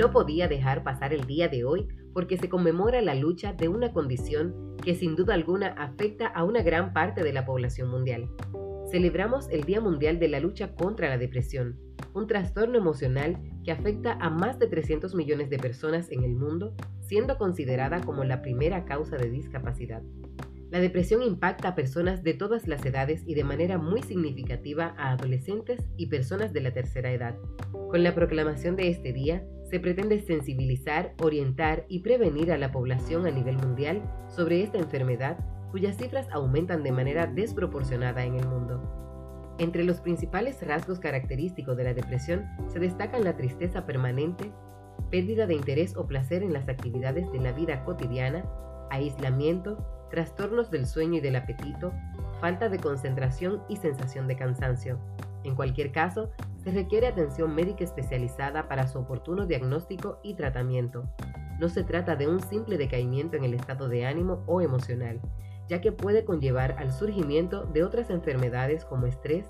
No podía dejar pasar el día de hoy porque se conmemora la lucha de una condición que sin duda alguna afecta a una gran parte de la población mundial. Celebramos el Día Mundial de la Lucha contra la Depresión, un trastorno emocional que afecta a más de 300 millones de personas en el mundo, siendo considerada como la primera causa de discapacidad. La depresión impacta a personas de todas las edades y de manera muy significativa a adolescentes y personas de la tercera edad. Con la proclamación de este día, se pretende sensibilizar, orientar y prevenir a la población a nivel mundial sobre esta enfermedad cuyas cifras aumentan de manera desproporcionada en el mundo. Entre los principales rasgos característicos de la depresión se destacan la tristeza permanente, pérdida de interés o placer en las actividades de la vida cotidiana, aislamiento, trastornos del sueño y del apetito, falta de concentración y sensación de cansancio. En cualquier caso, se requiere atención médica especializada para su oportuno diagnóstico y tratamiento. No se trata de un simple decaimiento en el estado de ánimo o emocional, ya que puede conllevar al surgimiento de otras enfermedades como estrés,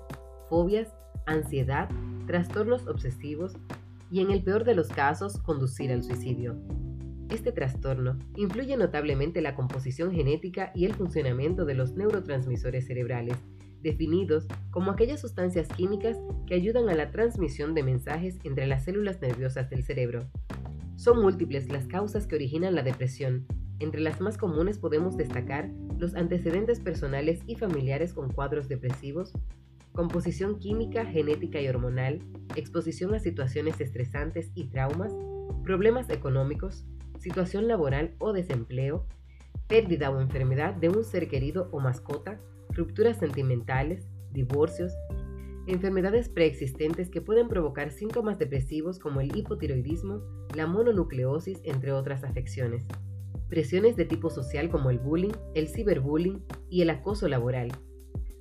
fobias, ansiedad, trastornos obsesivos y en el peor de los casos conducir al suicidio. Este trastorno influye notablemente la composición genética y el funcionamiento de los neurotransmisores cerebrales, definidos como aquellas sustancias químicas que ayudan a la transmisión de mensajes entre las células nerviosas del cerebro. Son múltiples las causas que originan la depresión. Entre las más comunes podemos destacar los antecedentes personales y familiares con cuadros depresivos, composición química, genética y hormonal, exposición a situaciones estresantes y traumas, problemas económicos, situación laboral o desempleo, pérdida o enfermedad de un ser querido o mascota, rupturas sentimentales, divorcios, enfermedades preexistentes que pueden provocar síntomas depresivos como el hipotiroidismo, la mononucleosis, entre otras afecciones, presiones de tipo social como el bullying, el ciberbullying y el acoso laboral.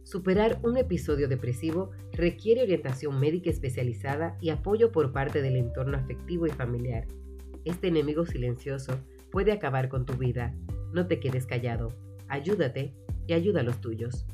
Superar un episodio depresivo requiere orientación médica especializada y apoyo por parte del entorno afectivo y familiar. Este enemigo silencioso puede acabar con tu vida. No te quedes callado. Ayúdate y ayuda a los tuyos.